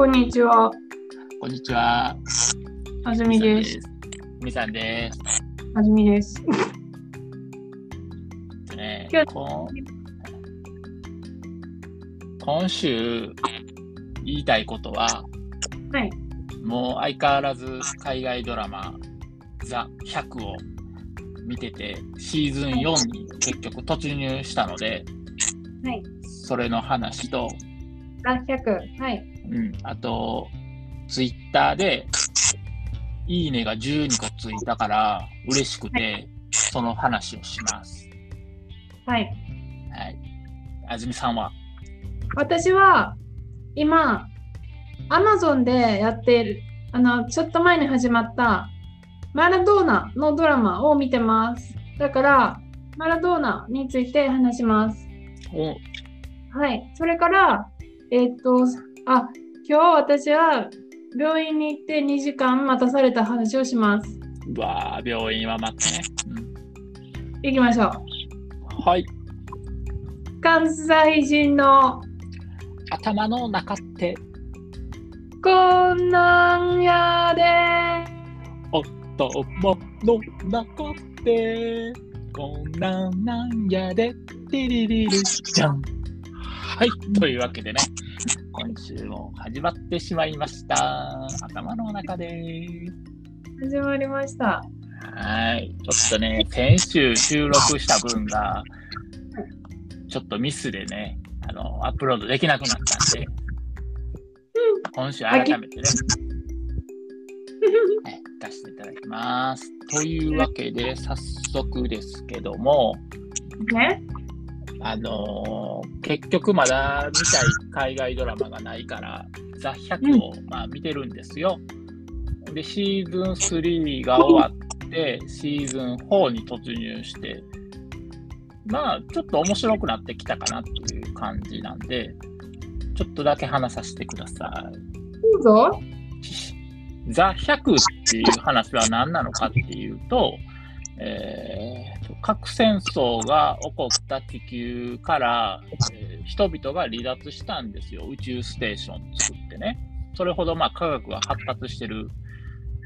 こんにちは。こんにちは。あずみです。。みさんです。あずみです。ね今今週言いたいことは、はい。もう相変わらず海外ドラマザ100を見てて、シーズン4に結局突入したので、はい。それの話と、あ、100。はい。うん、あと、ツイッターで、いいねが12個ついたから嬉しくて、その話をします。はい。はい。あずみさんは？私は今、アマゾンでやっている、あの、ちょっと前に始まったマラドーナのドラマを見てます。だから、マラドーナについて話します。おはい。それから、えーっと、あ、今日私は病院に行って2時間待たされた話をします。うわー病院は待つね。行きましょう。うん、はい。関西人の頭の中って、こんなんやで頭の中って、こんなんなんやで、テリリルじゃん。はい。というわけでね、今週も始まってしまいました。頭の中で始まりました。はい。ちょっとね、先週収録した分が、ちょっとミスでね、あの、アップロードできなくなったんで、今週改めてね、はい、出していただきます。というわけで、早速ですけども、ね。あのー結局まだ見たい海外ドラマがないから、ザ・100を、まあ、見てるんですよ。で、シーズン3が終わって、シーズン4に突入して、まあ、ちょっと面白くなってきたかなっていう感じなんで、ちょっとだけ話させてください。どうぞ。ザ・100っていう話は何なのかっていうと、えー核戦争が起こった地球から、えー人々が離脱したんですよ。宇宙ステーション作ってね。それほどまあ科学が発達してる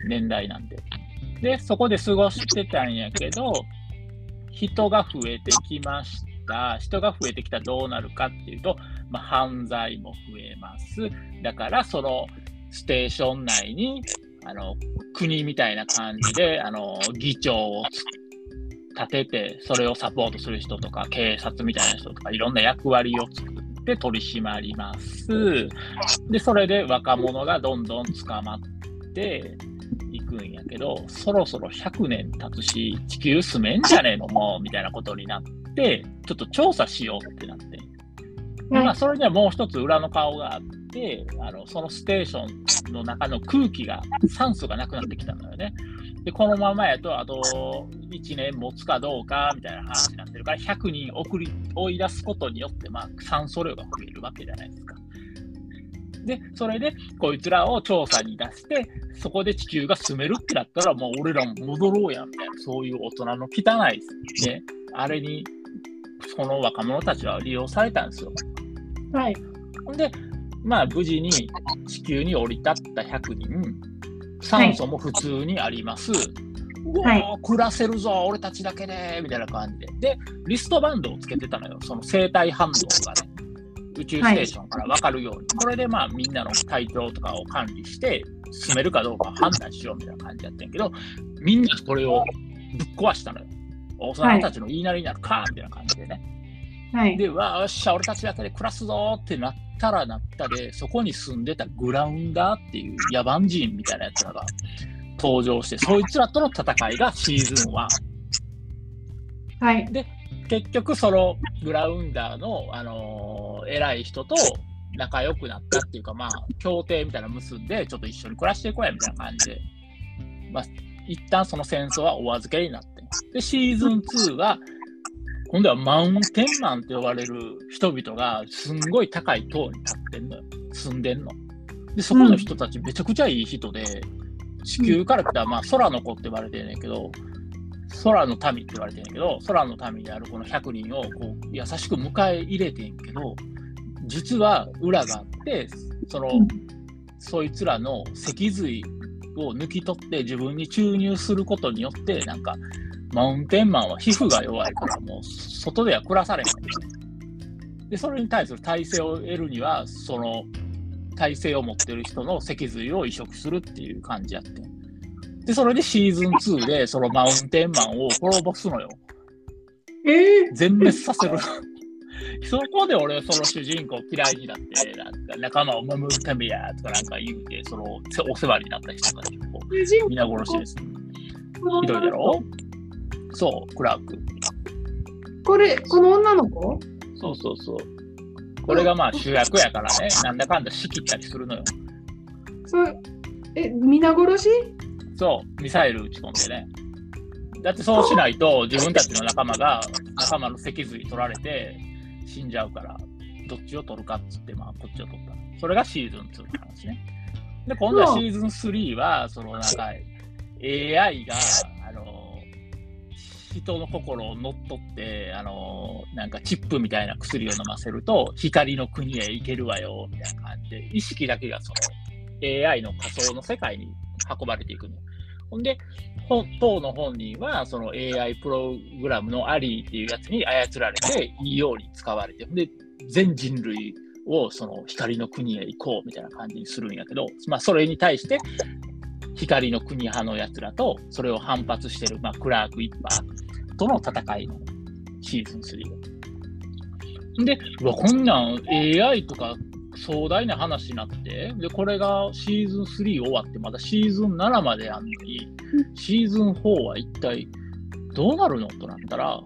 年代なんで。で、そこで過ごしてたんやけど、人が増えてきました。人が増えてきたらどうなるかっていうと、まあ、犯罪も増えます。だから、そのステーション内にあの国みたいな感じであの議長をつ立てて、それをサポートする人とか、警察みたいな人とか、いろんな役割を作って取り締まります。で、それで若者がどんどん捕まっていくんやけど、そろそろ100年経つし、地球住めんじゃねえの、もう、みたいなことになって、ちょっと調査しようってなって。でまあ、それにはもう一つ裏の顔があって、あのそのステーションの中の空気が、酸素がなくなってきたのよね。で、このままやと、あと1年持つかどうかみたいな話になってるから、100人送り追い出すことによって、まあ、酸素量が増えるわけじゃないですか。で、それで、こいつらを調査に出して、そこで地球が住めるってなったら、もう俺らも戻ろうや、みたいな、そういう大人の汚い、ね、あれに、その若者たちは利用されたんですよ。はい。で、まあ、無事に地球に降り立った100人、酸素も普通にあります。うわー、暮らせるぞ、俺たちだけで、みたいな感じで。で、リストバンドをつけてたのよ、その生体反応がね、宇宙ステーションから分かるように。これでまあ、みんなの体調とかを管理して、進めるかどうか判断しようみたいな感じやってんけど、みんなこれをぶっ壊したのよ。大人たちの言いなりになるか、みたいな感じでね。はい。で、わあ、よっしゃ、俺たちだけで暮らすぞってなったらなったで、そこに住んでたグラウンダーっていう野蛮人みたいなやつらが登場して、そいつらとの戦いがシーズン1。はい。結局、そのグラウンダーの、あのー偉い人と仲良くなったっていうか、まあ、協定みたいなの結んで、ちょっと一緒に暮らしていこうやみたいな感じで、まあ、一旦その戦争はお預けになって。で、シーズン2は、今度はマウンテンマンと呼ばれる人々がすんごい高い塔に立ってんのよ。住んでんの。で、そこの人たちめちゃくちゃいい人で、地球から来た、まあ空の子って言われてんねんけど、空の民って言われてんねんけど、空の民であるこの100人をこう優しく迎え入れてんけど、実は裏があって、その、そいつらの脊髄を抜き取って自分に注入することによって、なんか、マウンテンマンは皮膚が弱いから、もう外では暮らされへん。で、それに対する耐性を得るには、その耐性を持ってる人の脊髄を移植するっていう感じやって。で、それでシーズン2でそのマウンテンマンを滅ぼすのよ。え全滅させる。そこで俺、その主人公嫌いになって、なんか仲間を守るためやとかなんか言うて、そのお世話になった人たちをこうー、人皆殺しです。ひどいだろ？そう、クラーク。これ、この女の子？そうそうそう。これがまあ主役やからね、なんだかんだ仕切ったりするのよ。それえ、皆殺し？そう、ミサイル撃ち込んでね。だってそうしないと自分たちの仲間が仲間の脊髄取られて死んじゃうから、どっちを取るかっつって、まあこっちを取った。それがシーズン2の話ね。で、今度はシーズン3は、そのなんか AI が、人の心を乗っ取って、あの、なんかチップみたいな薬を飲ませると、光の国へ行けるわよ、みたいな感じで、意識だけがその AI の仮想の世界に運ばれていくの。ほんで、ほ当の本人は、その AI プログラムのアリーっていうやつに操られて、いいように使われて、で、全人類をその光の国へ行こうみたいな感じにするんやけど、まあ、それに対して、光の国派のやつらと、それを反発してる、まあ、クラーク・イッパーとの戦いのシーズン3で、うわ、こんなん AI とか壮大な話になって、で、これがシーズン3終わって、まだシーズン7まであんのに、シーズン4は一体どうなるのとなったら、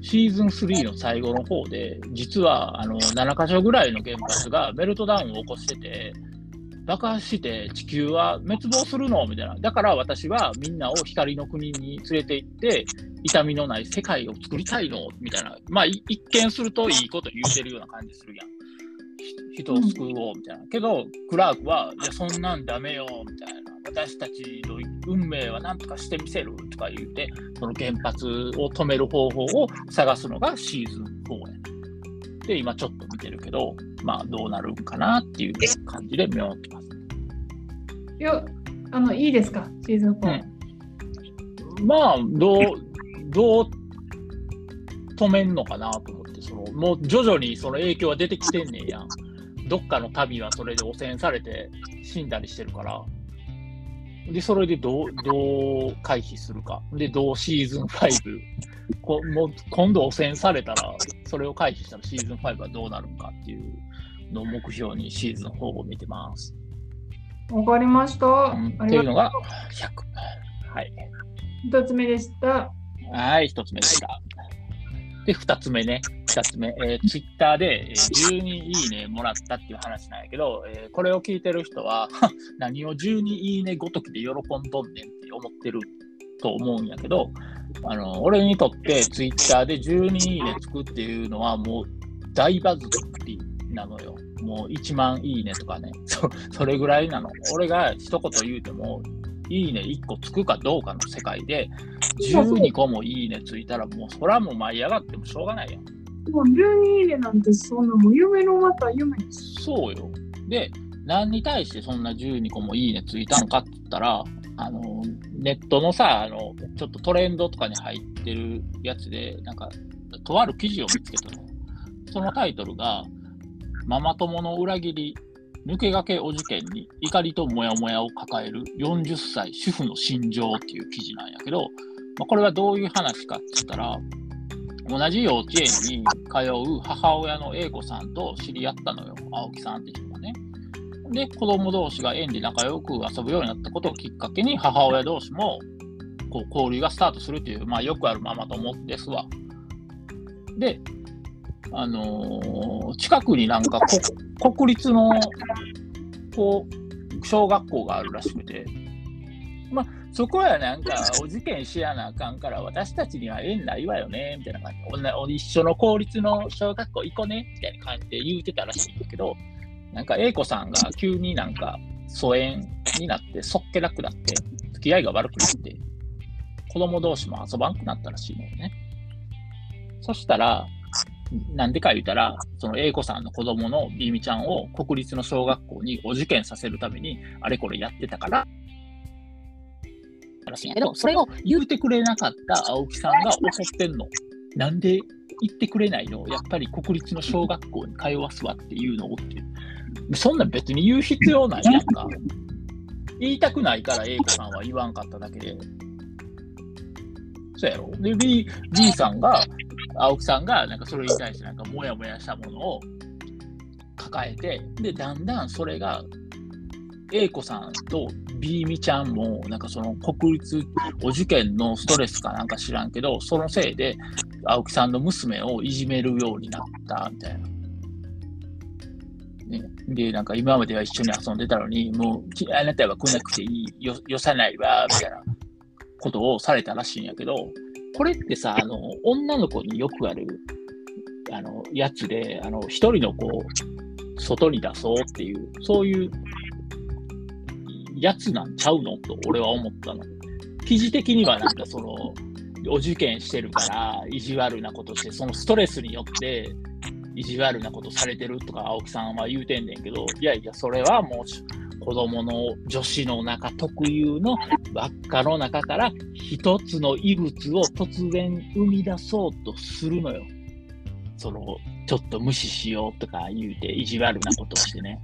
シーズン3の最後の方で、実はあの7箇所ぐらいの原発がメルトダウンを起こしてて、爆発して地球は滅亡するのみたいな。だから私はみんなを光の国に連れて行って、痛みのない世界を作りたいのみたいな。まあ、一見するといいこと言うてるような感じするやん。人を救おうみたいな。けど、クラークは、いや、そんなんダメよみたいな。私たちの運命は何とかしてみせるとか言うて、その原発を止める方法を探すのがシーズン4や。で、今ちょっと見てるけど、まあどうなるんかなっていう感じで見守ってます。いや、あの、いいですか、シーズン4。まあ、どう、どう止めんのかなと思って、そのもう徐々にその影響は出てきてんねんやん。どっかの旅はそれで汚染されて死んだりしてるから。で、それでどう、どう回避するか。で、どうシーズン5、こもう今度汚染されたら、それを回避したらシーズン5はどうなるのかっていうのを目標にシーズン4を見てます。わかりました。っていうのが100。はい。一つ目でした。はい、一つ目でした。で、二つ目ね。二つ目。えー、ツイッターで、えー12いいねもらったっていう話なんやけど、えーこれを聞いてる人は、は 何を12いいねごときで喜んどんねんって思ってると思うんやけど、あの、俺にとってツイッターで12いいねつくっていうのはもう大バズりなのよ。もう1万いいねとかね。そそれぐらいなの。俺が一言言うても、いいね1個つくかどうかの世界で、12個もいいねついたら、もうそらもう舞い上がってもしょうがないやん。もう12いいねなんてそんなもう夢のまた夢です。そうよ。で、何に対してそんな12個もいいねついたのかって言ったら、あの、ネットのさ、あの、ちょっとトレンドとかに入ってるやつで、なんか、とある記事を見つけたの。そのタイトルが、ママ友の裏切り、抜け駆けお受験に怒りとモヤモヤを抱える40歳主婦の心情っていう記事なんやけど、まあ、これはどういう話かって言ったら、同じ幼稚園に通う母親の A 子さんと知り合ったのよ、青木さんって人がね。で、子供同士が園で仲良く遊ぶようになったことをきっかけに、母親同士もこう交流がスタートするという、まあ、よくあるママ友ですわ。で、あのー近くになんかこ国立のこう小学校があるらしくて、まあ、そこはなんか お受験しやなあかんから、私たちには縁ないわよね、みたいな感じ。で一緒の公立の小学校行こうね、みたいな感じで言うてたらしいんだけど、なんか A 子さんが急になんか疎遠になって、そっけなくなって、付き合いが悪くなって、子供同士も遊ばんくなったらしいのよね。そしたら、なんでか言うたら、その A 子さんの子供のビーミちゃんを国立の小学校にお受験させるために、あれこれやってたから、らしいんやけど、それを言うてくれなかった青木さんが怒ってんの。なんで言ってくれないの？やっぱり国立の小学校に通わすわっていうのをって。そんな別に言う必要ないやんか。言いたくないから A 子さんは言わんかっただけで。そうやろ？で、B, B さんが、青木さんが、なんかそれに対してなんかモヤモヤしたものを抱えて、で、だんだんそれが、A 子さんと B みちゃんも、なんかその国立お受験のストレスかなんか知らんけど、そのせいで青木さんの娘をいじめるようになったみたいな。ね、で、なんか今までは一緒に遊んでたのに、もうあなたは来なくていい、よよさないわ、みたいなことをされたらしいんやけど、これってさ、あの、女の子によくある、あの、やつで、あの、一人の子を外に出そうっていう、そういうやつなんちゃうの？と俺は思ったの。記事的にはなんかその、お受験してるから意地悪なことして、そのストレスによって意地悪なことされてるとか青木さんは言うてんねんけど、いやいや、それはもう子供の女子の中特有の輪っかの中から一つの異物を突然生み出そうとするのよ。その、ちょっと無視しようとか言うて意地悪なことをしてね。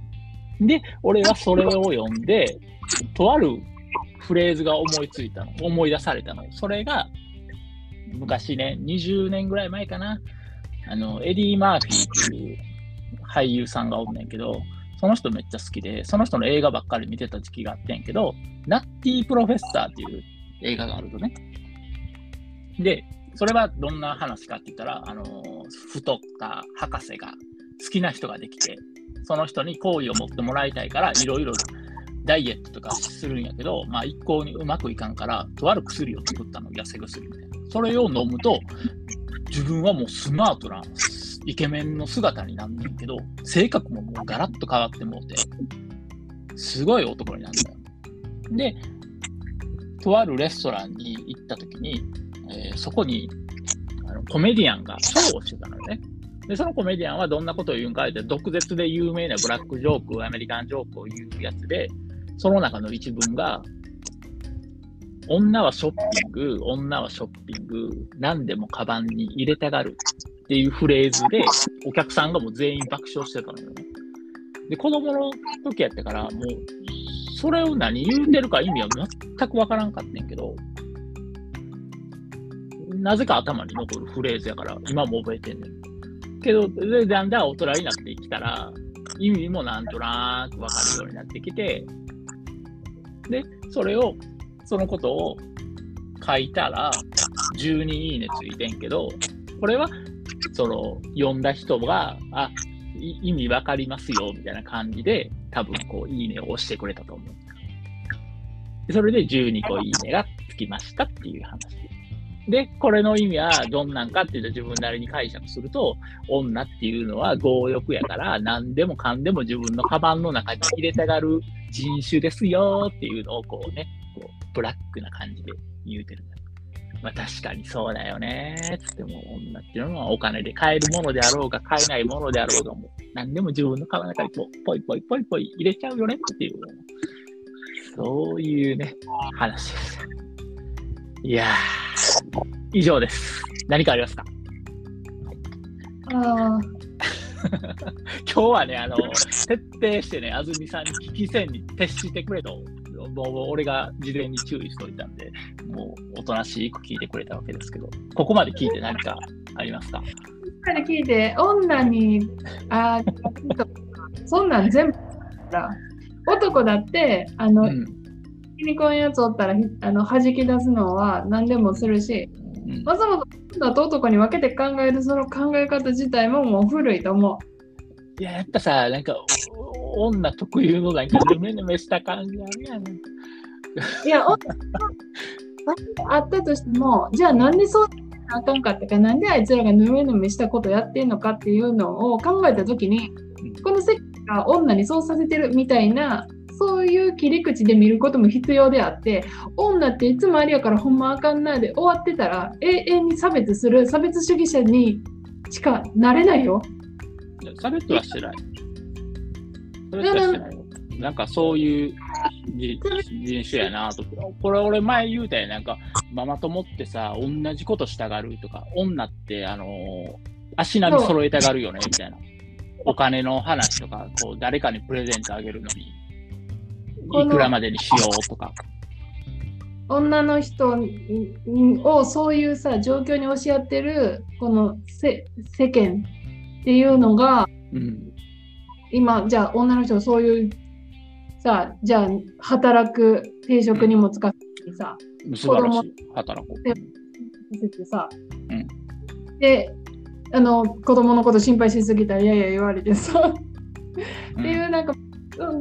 で、俺はそれを読んで、とあるフレーズが思いついたの、思い出されたの。それが、昔ね、20年ぐらい前かな、あの、エディ・マーフィーっていう俳優さんがおんねんけど、その人めっちゃ好きで、その人の映画ばっかり見てた時期があってんけど、ナッティプロフェッサーっていう映画があるとね。で、それはどんな話かって言ったら、あの太った博士が好きな人ができて、その人に好意を持ってもらいたいから、いろいろダイエットとかするんやけど、まあ一向にうまくいかんから、とある薬を作ったの、痩せ薬みたいな。それを飲むと、自分はもうスマートなイケメンの姿になんねんけど、性格ももうガラッと変わってもうて、すごい男になるんだよ。で、とあるレストランに行った時に、えー、そこにあのコメディアンがショーをしてたのよね。で、そのコメディアンはどんなことを言うんかって、毒舌で有名なブラックジョーク、アメリカンジョークを言うやつで、その中の一文が、女はショッピング、女はショッピング、何でもカバンに入れたがるっていうフレーズで、お客さんがもう全員爆笑してたのよね。で、子供の時やってから、もう、それを何言うてるか意味は全くわからんかってんけど、なぜか頭に残るフレーズやから、今も覚えてんねん。けど、でだんだん大人になってきたら、意味もなんとなくわかるようになってきて、で、それを、そのことを書いたら、12いいねついてんけど、これはその、読んだ人が、あ、意味わかりますよ、みたいな感じで、多分こう、いいねを押してくれたと思う。それで12個いいねがつきましたっていう話。で、これの意味はどんなんかっていうと自分なりに解釈すると、女っていうのは強欲やから、何でもかんでも自分のカバンの中に入れたがる人種ですよっていうのをこうね、こうブラックな感じで言うてるんだ。まあ確かにそうだよね。つっても、女っていうのはお金で買えるものであろうが、買えないものであろうが、もう何でも自分の顔の中にこう、ポイポイポイポイ入れちゃうよねっていう、そういうね、話です。いやー、以上です。何かありますか？ああ。今日はね、あの、徹底してね、安住さんに危機戦に徹してくれともう俺が事前に注意しといたんで、もうおとなしく聞いてくれたわけですけど、ここまで聞いて何かありますか？ここまで聞いて、女に、あ そんなん全部男だって、あの、うん、にこんやつおったらあの弾き出すのは何でもするし、うん、まずも女と男に分けて考えるその考え方自体ももう古いと思う。いや、やっぱさ、なんか、女特有のなんか、ぬめぬめした感じあるやん。いや、あったとしても、じゃあなんでそうあかんかったか、なんであいつらがぬめぬめしたことやってんのかっていうのを考えたときに、この世界が女にそうさせてるみたいな、そういう切り口で見ることも必要であって、女っていつもありやからほんまあかんないで終わってたら、永遠に差別する差別主義者にしかなれないよ。差別はしてない。差別はしてなんかそういう人人種やなとか。これ俺前言うたやんなんかママ友ってさ、同じことしたがるとか、女ってあのー足並み揃えたがるよねみたいな。お金の話とか、こう誰かにプレゼントあげるのに、いくらまでにしようとか。女の人をそういうさ状況に押し合ってるこのせ世間っていうのがうん。今じゃあ女の人をそういうさじゃあ働く定職にも使ってさ素晴らしい。働こう。させてさ、うんであの子供のこと心配しすぎたらいやいや言われてさうんっていうなんか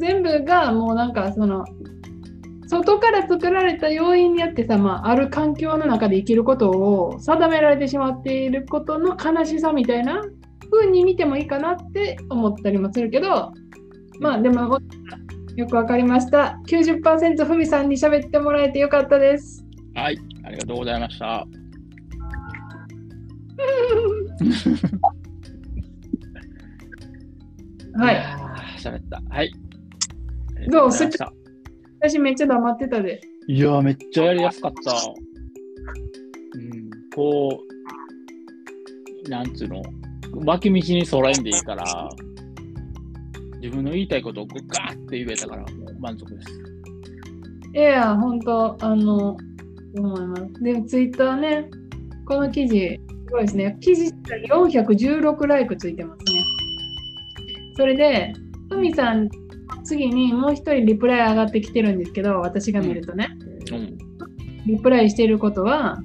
全部がもうなんかその外から作られた要因によってさ、まあ、ある環境の中で生きることを定められてしまっていることの悲しさみたいな風に見てもいいかなって思ったりもするけどまあでもよくわかりました90%ふみさんに喋ってもらえてよかったですはい。ありがとうございました。はい。喋った。はい。どう？ありがとございました私めっちゃ黙ってたでいやー、めっちゃやりやすかった。うん、こう、なんつうの、脇道に揃えんでいいから、自分の言いたいことをガーって言えたから、もう満足です。いや本当あの思います。でツイッターねこの記事すごいですね。記事416ライクついてますね。それでふみさん次にもう一人リプライ上がってきてるんですけど私が見るとね、うん。リプライしていることは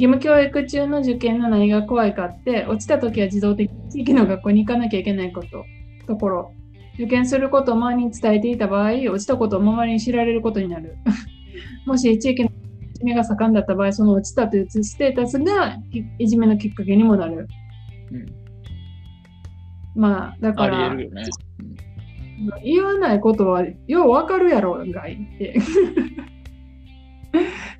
義務教育中の受験の何が怖いかって落ちた時は自動的に地域の学校に行かなきゃいけないこと。ところ。受験することを周りに伝えていた場合落ちたことを周りに知られることになる。もし地域のいじめが盛んだった場合その落ちたというステータスがいいじめのきっかけにもなる。うん、まあだから。言わないことはようわかるやろがいって。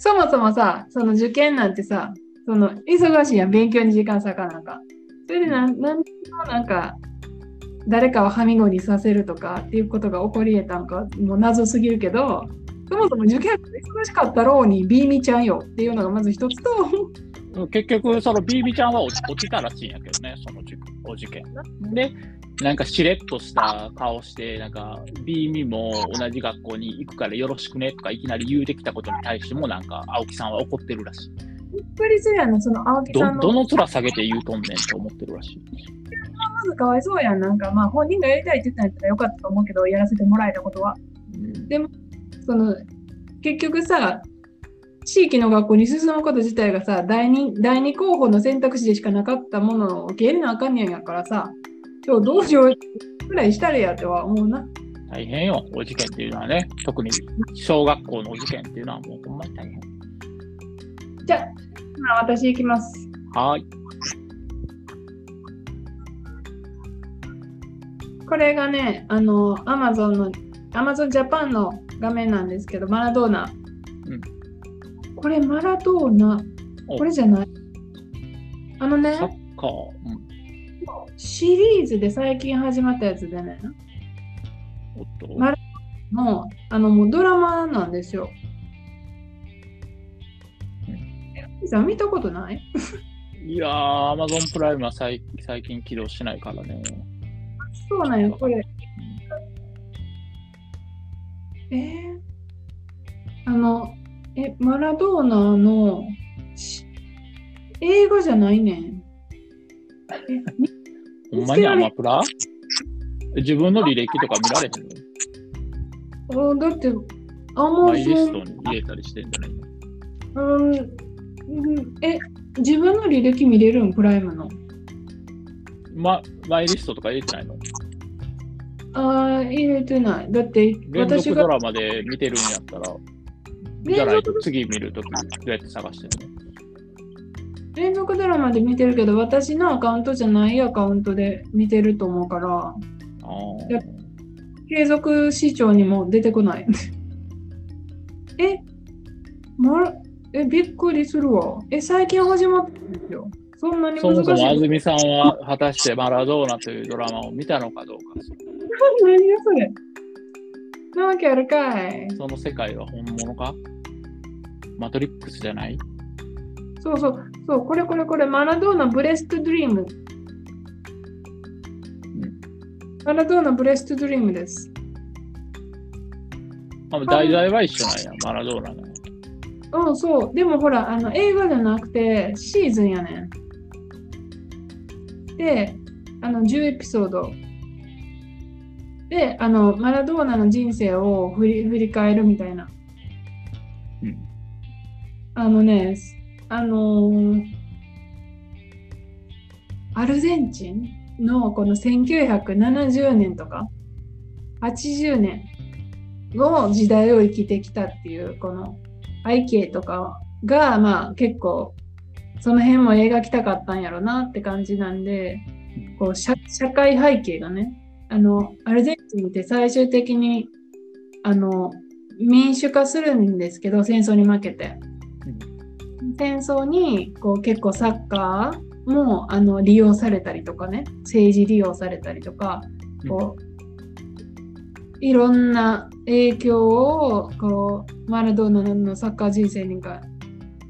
そもそもさ、その受験なんてさ、その忙しいやん、勉強に時間割かなんか。それでなんなんでもなんか、誰かをはみごにさせるとかっていうことが起こり得たんか、もう謎すぎるけど、そもそも受験忙しかったろうに、ビーミちゃんよっていうのがまず一つと、うん結局、その BB ちゃんは落ちたらしいんやけどね、その受お受験。で、なんかしれっとした顔して、なんか B ミも同じ学校に行くからよろしくねとかいきなり言うてきたことに対しても、なんか青木さんは怒ってるらしい。びっくりするやその青木どさんの。どの面下げて言うとんねんと思ってるらしい。まずかわいそうやん。なんかまあ本人がやりたいって言ったんやったらよかったと思うけど、やらせてもらえたことは。うんその結局さ地域の学校に進むこと自体がさ第二第二候補の選択肢でしかなかったものを受け入れなあかんねんやからさ今日どうしようぐらいしたらやとは思うな。大変よ、お受験っていうのはね。特に小学校のお受験っていうのはもうほんまに大変。じゃあ今私行きます。はーい。これがねあの Amazon の Amazon Japan の画面なんですけどマラドーナ。うんこれマラドーナおこれじゃない？あのねサッカー。うんシリーズで最近始まったやつでねおっと？まもうあのもうドラマなんですよ。うさん見たことない？いやー、Amazon プライムは最最近起動しないからね。そうなんよ、これ。えー？あの、え、マラドーナのし映画じゃないねん。えみほんまにアマプラ？自分の履歴とか見られへんの？あだって、アママイリストに入れたりしてんじゃないうん、うんえ、自分の履歴見れるん、プライムの。ま、マイリストとか入れてないの？ああ、入れてない。だって、連私が続ドラマで見てるんやったら、じゃないと次見るときどうやって探してるの？連続ドラマで見てるけど、私のアカウントじゃないアカウントで見てると思うから、継続視聴にも出てこない。え、ま、え、びっくりするわ。え、最近始まったんですよ。そんなにそ難しい。もそも安住さんは果たしてマラドーナというドラマを見たのかどうか、何よそれ。なわけあるかい。その世界は本物か？マトリックスじゃない？そうそう、そう、これこれこれ、マラドーナブレストドリーム。マラドーナブレストドリームです。あ題材は一緒なんや、マラドーナの。うん、そう。でもほら、あの映画じゃなくてシーズンやねん。で、あの10エピソード。で、あのマラドーナの人生を振り振り返るみたいな。うんあのね、あのーアルゼンチンのこの1970年とか80年の時代を生きてきたっていうこの背景とかがまあ結構その辺も描きたかったんやろなって感じなんでこう社会背景がねあのアルゼンチンって最終的にあの民主化するんですけど戦争に負けて。戦争にこう結構サッカーもあの利用されたりとかね政治利用されたりとかこういろんな影響をこうマラドーナのサッカー人生にか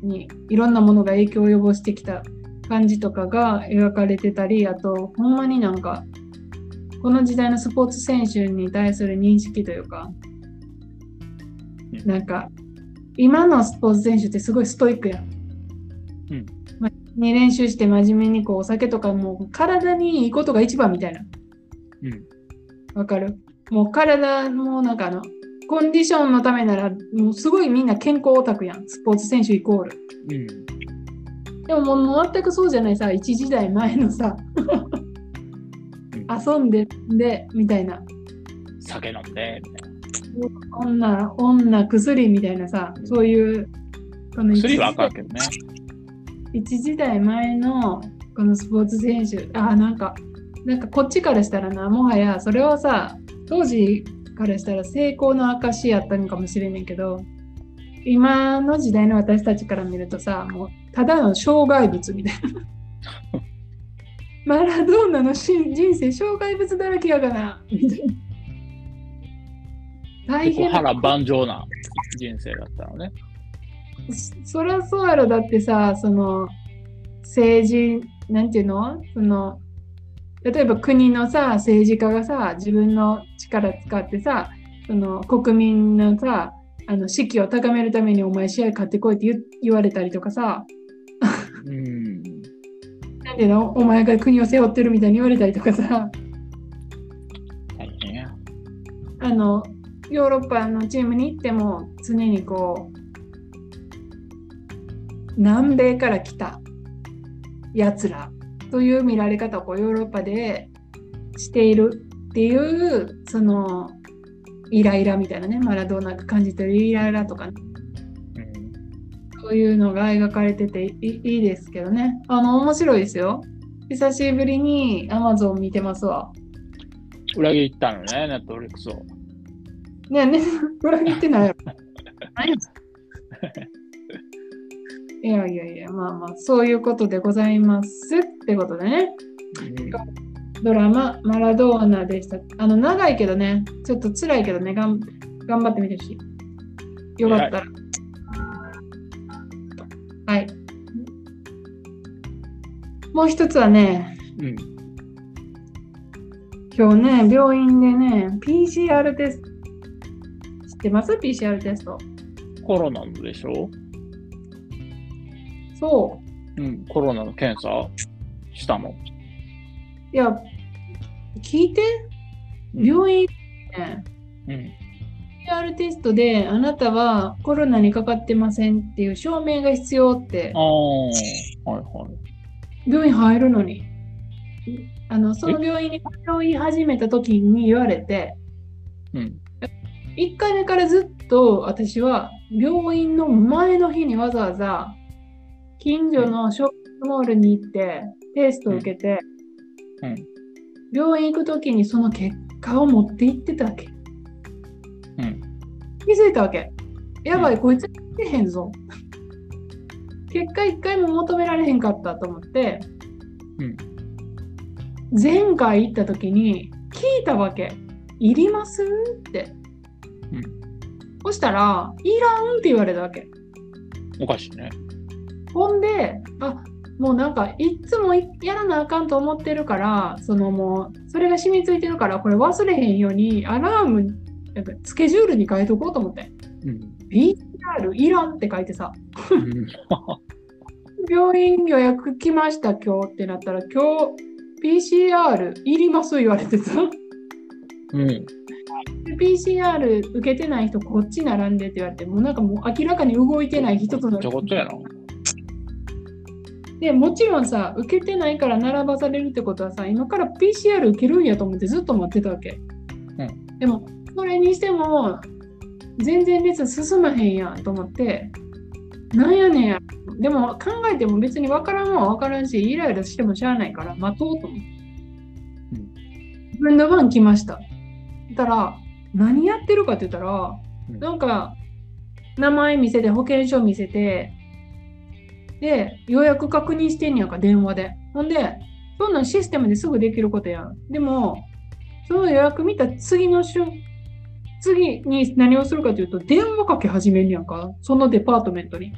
にいろんなものが影響を及ぼしてきた感じとかが描かれてたりあとほんまになんかこの時代のスポーツ選手に対する認識というかうんなんか今のスポーツ選手ってすごいストイックやん。うんまに練習して真面目にこうお酒とかもう体にいいことが一番みたいな。うん。わかる？もう体もなんかあのコンディションのためならもうすごいみんな健康オタクやんスポーツ選手イコールうん。でももう全くそうじゃないさ一時代前のさ 遊んででみたいな酒飲んで、みたいな。女女薬みたいなさそういうこの一時薬はあかんけどね。一時代前のこのスポーツ選手あなんかなんかこっちからしたらなもはやそれはさ当時からしたら成功の証やったのかもしれんねんけど今の時代の私たちから見るとさもうただの障害物みたいな マラドーナのし人生障害物だらけやがなみたいな大変波乱万丈な人生だったのね。そそりゃそうやろだってさその政治なんていうの？その例えば国のさ政治家がさ自分の力使ってさその国民のさあの士気を高めるためにお前試合勝ってこいって言言われたりとかさうん。なんていうの？お前が国を背負ってるみたいに言われたりとかさ大変や。あのヨーロッパのチームに行っても常にこう南米から来たやつらという見られ方をこうヨーロッパでしているっていうそのイライラみたいなねマラドーナが感じてるイライラとか、ね、うん。そういうのが描かれてていいいですけどねあの面白いですよ久しぶりに Amazon 見てますわ裏切ったのね、ネットフリックスを。ねえね裏切ってないやろ 何 いやいやいや、まあまあ、そういうことでございますってことでね、ドラマ、マラドーナでした。あの、長いけどね、ちょっと辛いけどね、がん頑張ってみてほしい。よかったら。はい。もう一つはね、うん。今日ね、病院でね、PCR テスってます ?PCR テスト。コロナのでしょ？そう。うん。コロナの検査？したの？いや、聞いて、うん病院ね、うん。PCR テストであなたはコロナにかかってませんっていう証明が必要ってああ、はいはい。病院入るのにあのその病院に通い始めた時に言われてうん。1回目からずっと私は病院の前の日にわざわざ近所のショッピングモールに行ってテストを受けて、うん。病院行く時にその結果を持って行ってたわけうん。気づいたわけやばい、こいつ来てへんぞ結果一回も求められへんかったと思って、うん前回行った時に聞いたわけ。いります？って。うんそしたら、いらんって言われたわけ。おかしいね。ほんで、あもうなんかいっつもいやらなあかんと思ってるから、そのもう、それが染みついてるから、これ忘れへんように、アラーム、なんかスケジュールに書いとこうと思って。うん。PCR いらんって書いてさ、うん 病院予約来ました今日ってなったら、今日 PCR いります言われてさ、うん。で PCR 受けてない人こっち並んでって言われて、もうなんかもう明らかに動いてない人とのちょこっとやな。でもちろんさ、受けてないから並ばされるってことはさ、今から PCR 受けるんやと思ってずっと待ってたわけ。うでも、それにしても、全然列進まへんやんと思って、なんやねんや。でも考えても別に分からんもんは分からんし、イライラしてもしゃあないから待とうと思って。自分の番来ました。たら、何やってるかって言ったら、うんなんか、名前見せて、保険証見せて、で、予約確認してんねやんか、電話で。ほんで、そんなんシステムですぐできることやん。でも、その予約見た次の瞬次に何をするかというと、電話かけ始めんねやんか、そのデパートメントに。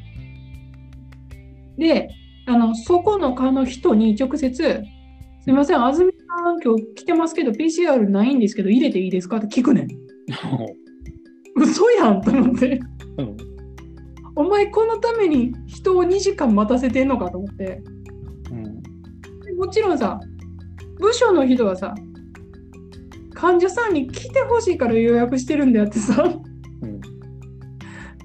で、あの、そこの課の人に直接、すいません、安住さん今日来てますけど、PCR ないんですけど、入れていいですかって聞くねん。嘘やんと思って。うんお前このために人を2時間待たせてんのかと思って。うんもちろんさ、部署の人はさ、患者さんに来てほしいから予約してるんであってさ、うん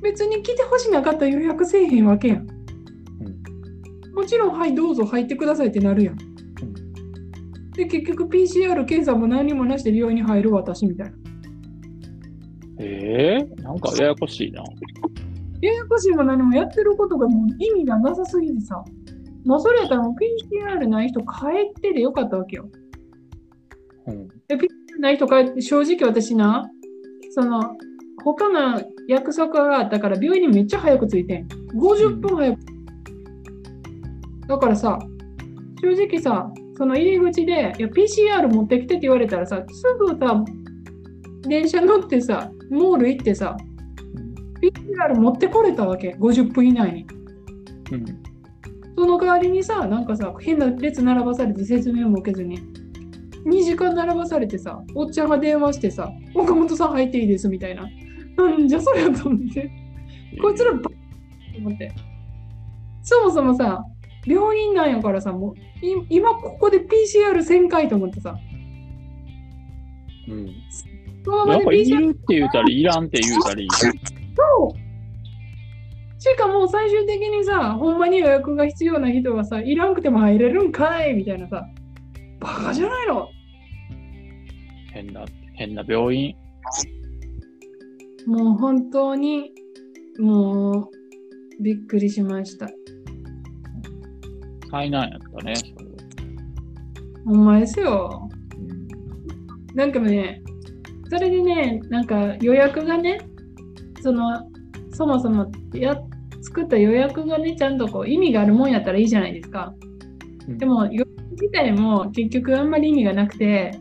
別に来てほしなかったら予約せえへんわけやん。もちろん、はい、どうぞ入ってくださいってなるやん。で、結局 PCR 検査も何もなしで病院に入る私みたいな。えー、なんかややこしいな。ややこしいも何もやってることがもう意味がなさすぎてさ、もうそれやったらもう PCR ない人帰ってでよかったわけよ。うんで、PCR ない人帰って、正直私な、その、他の約束があったから病院にめっちゃ早く着いてん。50分早く。だからさ、正直さ、その入り口で、いや、PCR 持ってきてって言われたらさ、すぐさ、電車乗ってさ、モール行ってさ、PCR 持ってこれたわけ、50分以内に。うんその代わりにさ、なんかさ、変な列並ばされて説明も受けずに、2時間並ばされてさ、おっちゃんが電話してさ、岡本さん入っていいですみたいな。なんじゃそりゃと思って、こいつらばっと思って。そもそもさ、病院なんやからさ、もうい今ここで PCR 1000回と思ってさ、うんそのままでなんかい PCR るって言うたり、いらんって言うたり。そうしかも最終的にさ、ほんまに予約が必要な人はさ、いらんくても入れるんかいみたいなさ、バカじゃないの変な、変な病院。もう本当に、もう、びっくりしました。災難やったね。ほんまですよ。うんなんかね、それでね、なんか予約がね、その、そもそもや作った予約がね、ちゃんとこう意味があるもんやったらいいじゃないですか。うんでも、予約自体も結局あんまり意味がなくて、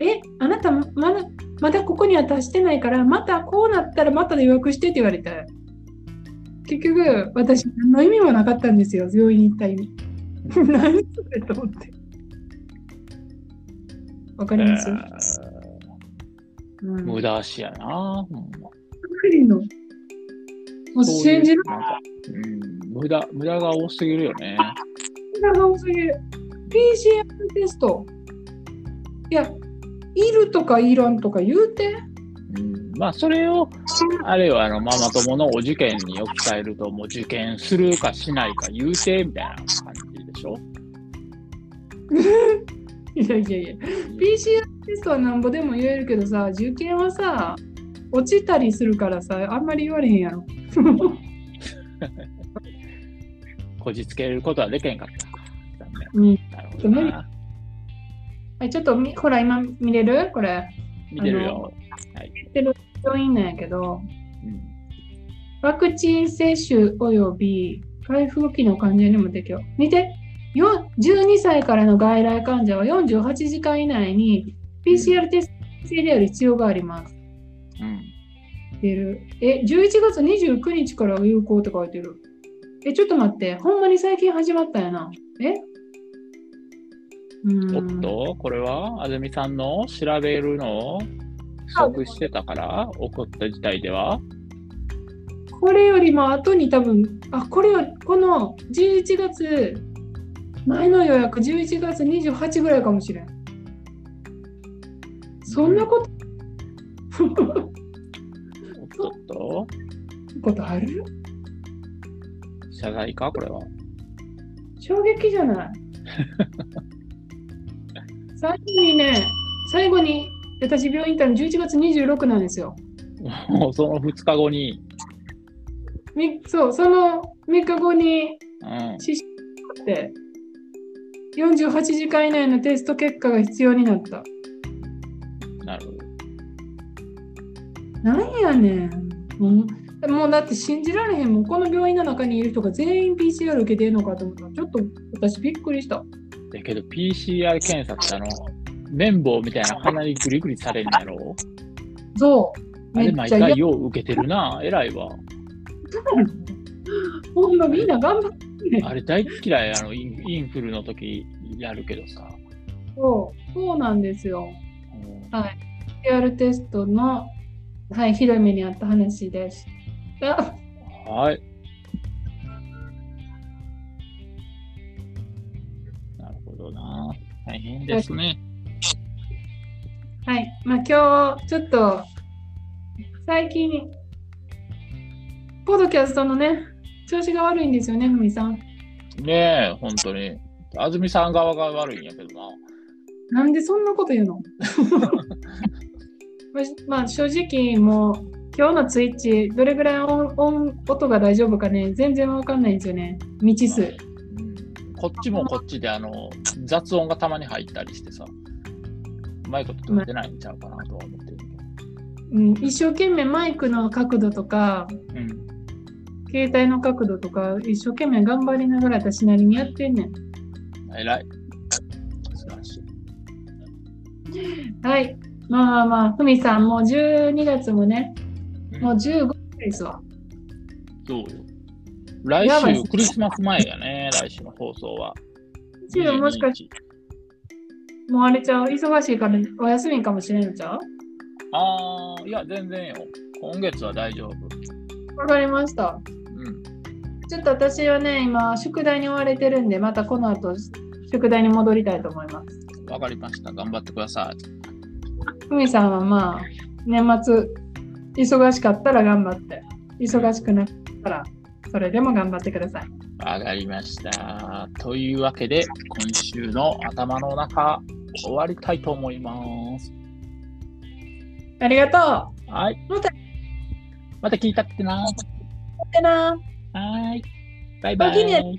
え、あなたまだ、まだここには達してないから、またこうなったらまたで予約してって言われて、結局、私、何の意味もなかったんですよ、病院に行った意味。何それと思って。わかります、えうんー無駄足やな。の。もう信じる無駄、無駄が多すぎるよね。無駄が多すぎる。PCR テスト。いや、いるとかいらんとか言うて。うん、まあ、それを、あれよ、あの、ママ友のお受験に置き換えると、もう受験するかしないか言うて、みたいな感じでしょ？いやいやいや、PCR テストはなんぼでも言えるけどさ、受験はさ、落ちたりするからさ、あんまり言われへんやろ。こじつけることはできへんかった。残うん、念なるほどな。はいちょっとみ、ほら、今見れる？これ。見てるよ。病院なんやけど、うんワクチン接種及び回復期の患者にも適用。見て、よ12歳からの外来患者は48時間以内に PCR テストでやる必要があります。うん。出る。え、11月29日から有効って書いてる。え、ちょっと待って。ほんまに最近始まったんやな。え？うーんおっと、これは安住さんの調べるのを不足してたから起こった事態では？これよりも後に多分、あ、これより、この11月、前の予約11月28ぐらいかもしれん。そんなこと、おっと？っと、ことある？謝罪か？これは。衝撃じゃない？最後にね、最後に私病院行ったの11月26なんですよ。もうその2日後に、みそう、その3日後にうん、死死って、48時間以内のテスト結果が必要になった。なるほど。なんやねん。もうもうだって信じられへんもん。この病院の中にいる人が全員 PCR 受けてるのかと思ったら、ちょっと私びっくりした。だけど PCR 検査ってあの、綿棒みたいな鼻にグリグリされるんやろ？そう。あれ毎回よう受けてるな。偉いわ。ほんまみんな頑張ってね。あれ大っ嫌い。あのイン、インフルの時やるけどさ。そう、そうなんですよ。うんはい。PR テストの、はい、ひどい目にあった話でした。はい。なるほどな。大変ですね。はい。まあ今日、ちょっと、最近、ポッドキャストのね、調子が悪いんですよね、ふみさん。ねえ、本当に。安住さん側が悪いんやけどな。なんでそんなこと言うの？まあまあ正直もう今日のツイッチどれぐらい音音音が大丈夫かね全然わかんないんですよね未知数うんこっちもこっちであの雑音がたまに入ったりしてさ、うまいこと取れてないんちゃうかなとは思ってる。うん、一生懸命マイクの角度とかうん。携帯の角度とか一生懸命頑張りながら私なりにやってんねん偉い。素晴らしい。はいまあまあまあふみさんもう12月もねうんもう15ですわそうよ。来週、クリスマス前やね、来週の放送は。週もしかし22日もうあれちゃう？忙しいからお休みかもしれんのちゃう？ああ、いや、全然よ。今月は大丈夫。わかりましたうん。ちょっと私はね、今、宿題に追われてるんで、またこの後、宿題に戻りたいと思います。わかりました。頑張ってください。ふみさんはまあ、年末、忙しかったら頑張って、忙しくなかったら、それでも頑張ってください。わかりました。というわけで、今週の頭の中、終わりたいと思います。ありがとうはい。またまた聞いたってな。待ってなはい。バイバイ。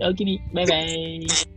おおきに。バイバイ。